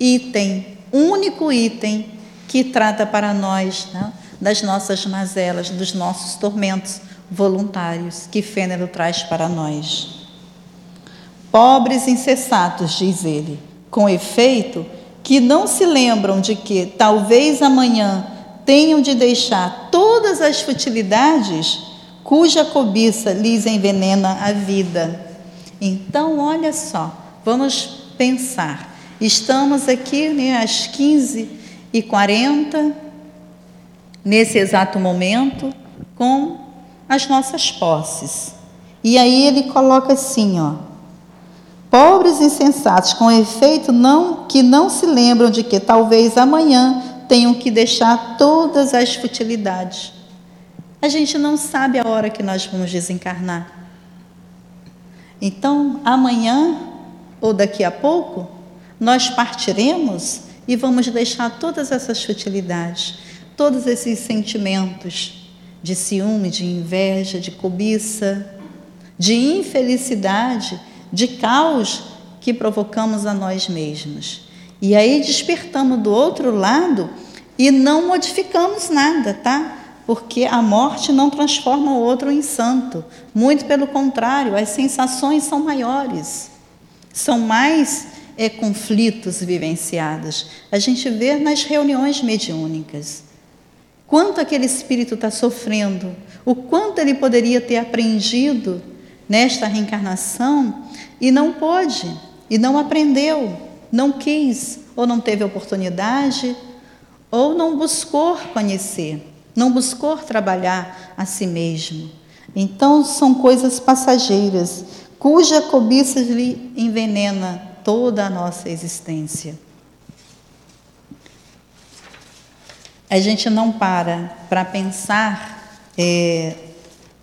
item, único item que trata para nós. Né? Das nossas mazelas, dos nossos tormentos voluntários que Fênero traz para nós. Pobres insensatos, diz ele, com efeito, que não se lembram de que talvez amanhã tenham de deixar todas as futilidades cuja cobiça lhes envenena a vida. Então, olha só, vamos pensar. Estamos aqui né, às 15h40 nesse exato momento com as nossas posses. E aí ele coloca assim, ó: Pobres insensatos, com efeito não que não se lembram de que talvez amanhã tenham que deixar todas as futilidades. A gente não sabe a hora que nós vamos desencarnar. Então, amanhã ou daqui a pouco, nós partiremos e vamos deixar todas essas futilidades todos esses sentimentos de ciúme, de inveja, de cobiça, de infelicidade, de caos que provocamos a nós mesmos. E aí despertamos do outro lado e não modificamos nada, tá? Porque a morte não transforma o outro em santo. Muito pelo contrário, as sensações são maiores, são mais é, conflitos vivenciados. A gente vê nas reuniões mediúnicas. Quanto aquele espírito está sofrendo, o quanto ele poderia ter aprendido nesta reencarnação e não pôde, e não aprendeu, não quis, ou não teve oportunidade, ou não buscou conhecer, não buscou trabalhar a si mesmo. Então, são coisas passageiras, cuja cobiça lhe envenena toda a nossa existência. A gente não para para pensar é,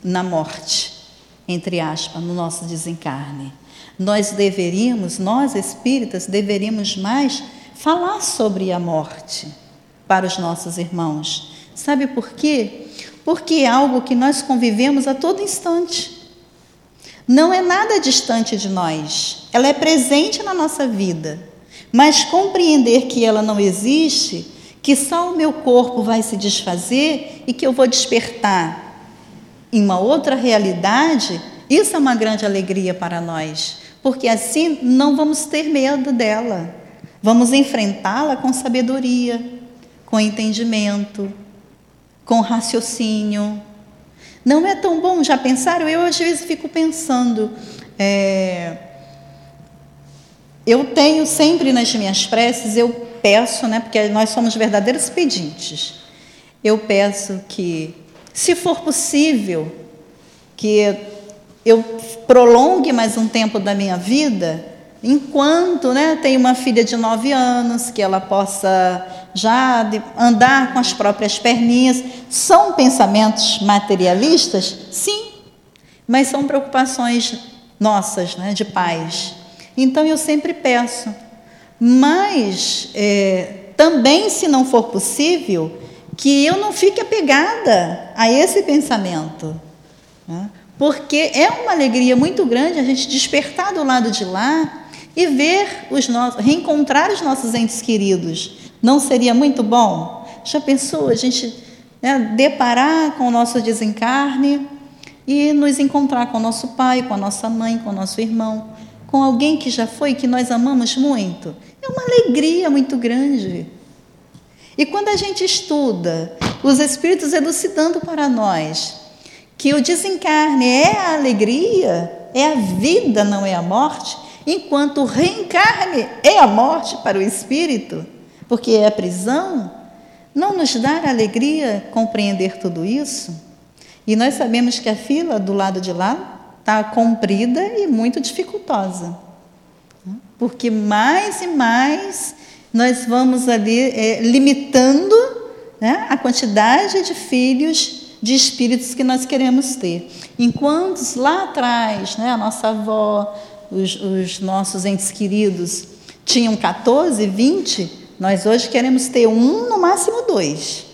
na morte. entre aspas, no nosso desencarne. Nós deveríamos, nós espíritas, deveríamos mais falar sobre a morte para os nossos irmãos. Sabe por quê? Porque é algo que nós convivemos a todo instante. Não é nada distante de nós, ela é presente na nossa vida. Mas compreender que ela não existe, que só o meu corpo vai se desfazer e que eu vou despertar em uma outra realidade, isso é uma grande alegria para nós, porque assim não vamos ter medo dela. Vamos enfrentá-la com sabedoria, com entendimento, com raciocínio. Não é tão bom, já pensaram? Eu às vezes fico pensando. É, eu tenho sempre nas minhas preces, eu peço, né, porque nós somos verdadeiros pedintes. Eu peço que, se for possível, que eu prolongue mais um tempo da minha vida, enquanto né, tem uma filha de nove anos, que ela possa já andar com as próprias perninhas. São pensamentos materialistas? Sim, mas são preocupações nossas, né, de pais. Então eu sempre peço, mas é, também, se não for possível, que eu não fique apegada a esse pensamento. Né? Porque é uma alegria muito grande a gente despertar do lado de lá e ver os nossos, reencontrar os nossos entes queridos. Não seria muito bom? Já pensou a gente né, deparar com o nosso desencarne e nos encontrar com o nosso pai, com a nossa mãe, com o nosso irmão, com alguém que já foi, que nós amamos muito? É uma alegria muito grande. E quando a gente estuda os Espíritos elucidando para nós que o desencarne é a alegria, é a vida, não é a morte, enquanto o reencarne é a morte para o espírito, porque é a prisão, não nos dá alegria compreender tudo isso? E nós sabemos que a fila do lado de lá está comprida e muito dificultosa, porque mais e mais nós vamos ali é, limitando né, a quantidade de filhos de espíritos que nós queremos ter. Enquanto lá atrás, né, a nossa avó, os, os nossos entes queridos tinham 14, 20, nós hoje queremos ter um, no máximo dois.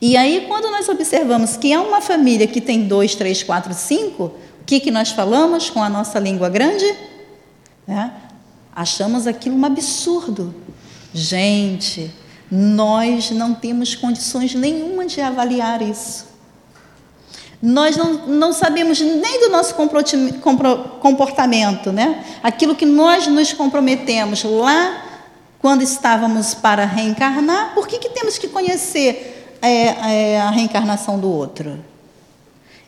E aí, quando nós observamos que é uma família que tem dois, três, quatro, cinco, o que, que nós falamos com a nossa língua grande? É, achamos aquilo um absurdo. Gente, nós não temos condições nenhuma de avaliar isso. Nós não, não sabemos nem do nosso comportamento, né? Aquilo que nós nos comprometemos lá quando estávamos para reencarnar, por que, que temos que conhecer é, é, a reencarnação do outro?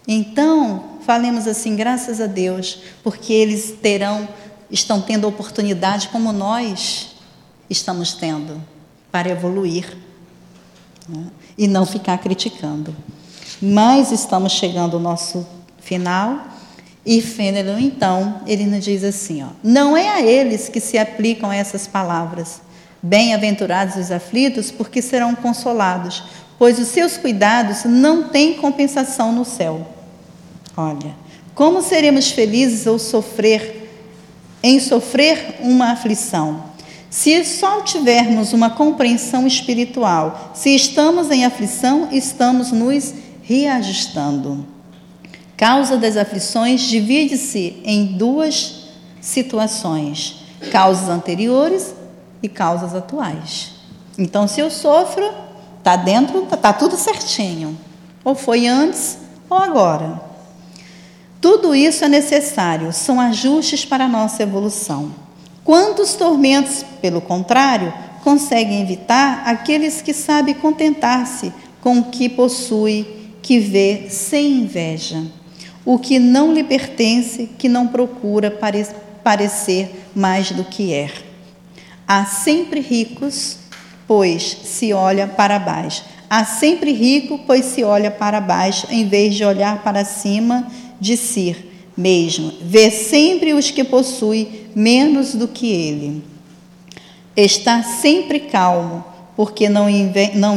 Então, falemos assim, graças a Deus, porque eles terão, estão tendo oportunidade como nós estamos tendo para evoluir né? e não ficar criticando. Mas estamos chegando ao nosso final e Fênelon, então, ele nos diz assim: ó, não é a eles que se aplicam essas palavras. Bem-aventurados os aflitos, porque serão consolados, pois os seus cuidados não têm compensação no céu. Olha, como seremos felizes ou sofrer em sofrer uma aflição? Se só tivermos uma compreensão espiritual, se estamos em aflição, estamos nos reajustando. Causa das aflições divide-se em duas situações: causas anteriores e causas atuais. Então, se eu sofro, está dentro, está tá tudo certinho. Ou foi antes ou agora. Tudo isso é necessário, são ajustes para a nossa evolução. Quantos tormentos, pelo contrário, conseguem evitar aqueles que sabem contentar-se com o que possui, que vê sem inveja, o que não lhe pertence, que não procura pare parecer mais do que é. Há sempre ricos, pois se olha para baixo. Há sempre rico, pois se olha para baixo, em vez de olhar para cima de si mesmo. Vê sempre os que possui menos do que ele. Está sempre calmo, porque não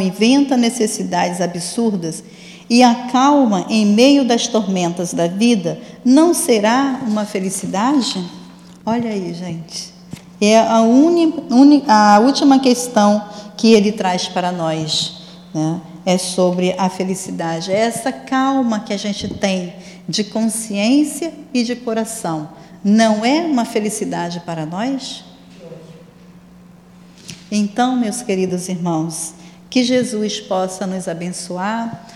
inventa necessidades absurdas e a calma em meio das tormentas da vida não será uma felicidade? Olha aí, gente. É a, uni, uni, a última questão que ele traz para nós. Né? É sobre a felicidade. É essa calma que a gente tem de consciência e de coração. Não é uma felicidade para nós? Então, meus queridos irmãos, que Jesus possa nos abençoar,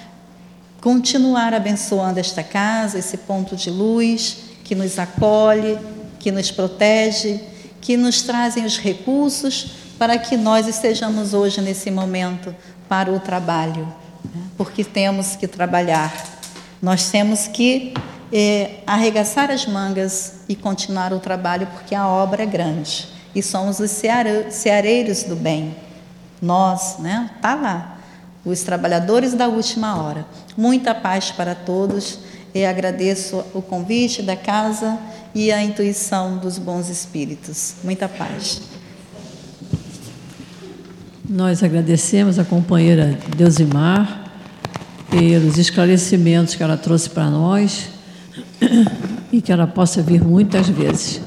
continuar abençoando esta casa, esse ponto de luz que nos acolhe, que nos protege, que nos trazem os recursos para que nós estejamos hoje nesse momento para o trabalho, né? porque temos que trabalhar. Nós temos que é, arregaçar as mangas e continuar o trabalho, porque a obra é grande e somos os ceareiros do bem. Nós, né? Tá lá, os trabalhadores da última hora. Muita paz para todos. E agradeço o convite da casa e a intuição dos bons espíritos. Muita paz. Nós agradecemos a companheira Deusimar pelos esclarecimentos que ela trouxe para nós e que ela possa vir muitas vezes.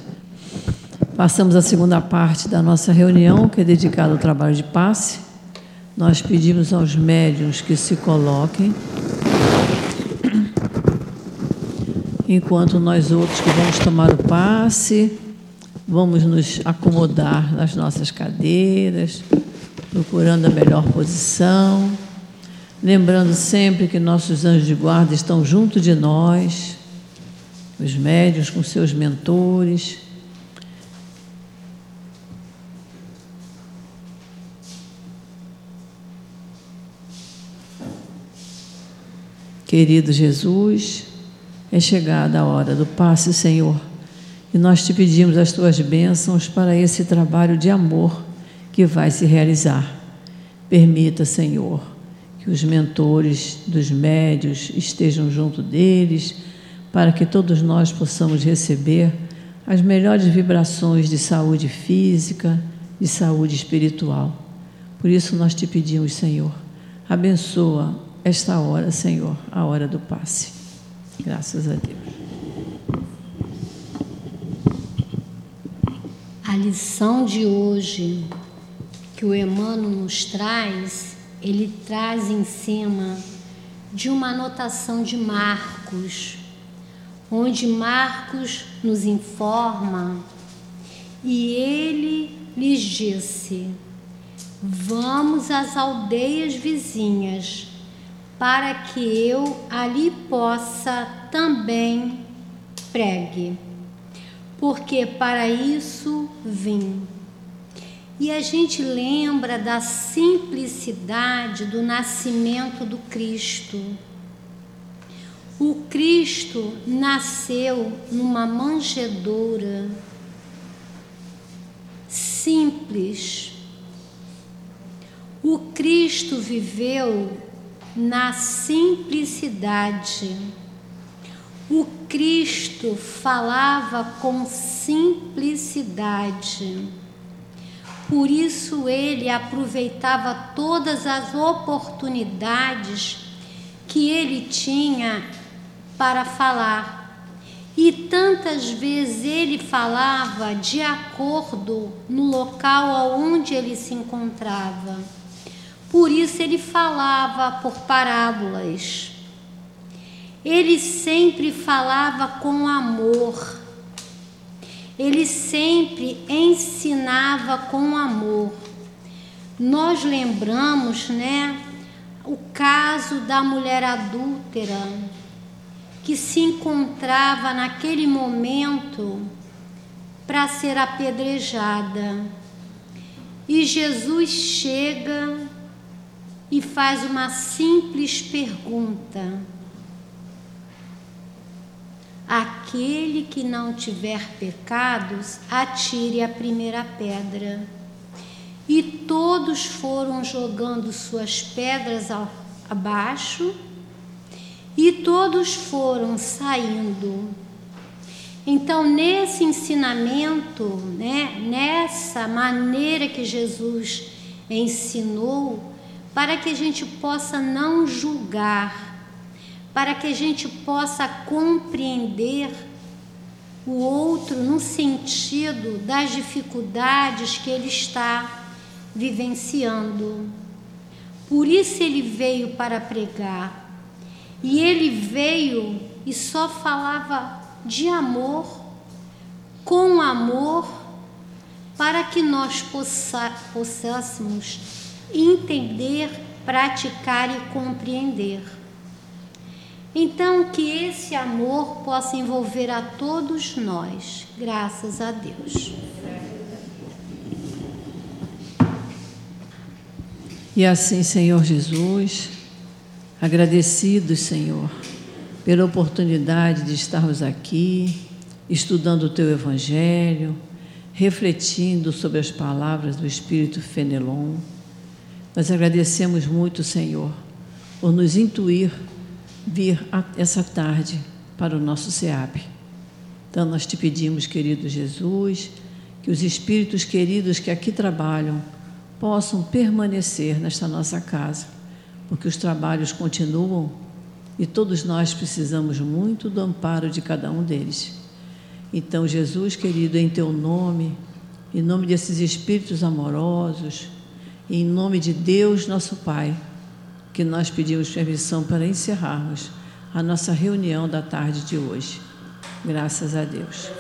Passamos a segunda parte da nossa reunião, que é dedicada ao trabalho de passe. Nós pedimos aos médiuns que se coloquem, enquanto nós outros que vamos tomar o passe, vamos nos acomodar nas nossas cadeiras, procurando a melhor posição, lembrando sempre que nossos anjos de guarda estão junto de nós, os médios com seus mentores Querido Jesus, é chegada a hora do passe, Senhor, e nós te pedimos as tuas bênçãos para esse trabalho de amor que vai se realizar. Permita, Senhor, que os mentores dos médios estejam junto deles, para que todos nós possamos receber as melhores vibrações de saúde física, de saúde espiritual. Por isso nós te pedimos, Senhor, abençoa esta hora, Senhor, a hora do passe. Graças a Deus. A lição de hoje que o Emmanuel nos traz, ele traz em cima de uma anotação de Marcos, onde Marcos nos informa e ele lhes disse: Vamos às aldeias vizinhas para que eu ali possa também pregue, porque para isso vim. E a gente lembra da simplicidade do nascimento do Cristo. O Cristo nasceu numa manjedoura simples. O Cristo viveu na simplicidade. O Cristo falava com simplicidade. Por isso ele aproveitava todas as oportunidades que ele tinha para falar. E tantas vezes ele falava de acordo no local onde ele se encontrava. Por isso ele falava por parábolas. Ele sempre falava com amor. Ele sempre ensinava com amor. Nós lembramos, né, o caso da mulher adúltera que se encontrava naquele momento para ser apedrejada. E Jesus chega e faz uma simples pergunta: Aquele que não tiver pecados, atire a primeira pedra. E todos foram jogando suas pedras abaixo, e todos foram saindo. Então, nesse ensinamento, né, nessa maneira que Jesus ensinou, para que a gente possa não julgar, para que a gente possa compreender o outro no sentido das dificuldades que ele está vivenciando. Por isso ele veio para pregar. E ele veio e só falava de amor, com amor, para que nós possa, possássemos entender, praticar e compreender. Então, que esse amor possa envolver a todos nós, graças a Deus. E assim, Senhor Jesus, agradecidos, Senhor, pela oportunidade de estarmos aqui, estudando o Teu Evangelho, refletindo sobre as palavras do Espírito Fenelon. Nós agradecemos muito, Senhor, por nos intuir vir essa tarde para o nosso SEAP. Então, nós te pedimos, querido Jesus, que os espíritos queridos que aqui trabalham possam permanecer nesta nossa casa, porque os trabalhos continuam e todos nós precisamos muito do amparo de cada um deles. Então, Jesus querido, em teu nome, em nome desses espíritos amorosos, em nome de Deus, nosso Pai, que nós pedimos permissão para encerrarmos a nossa reunião da tarde de hoje. Graças a Deus.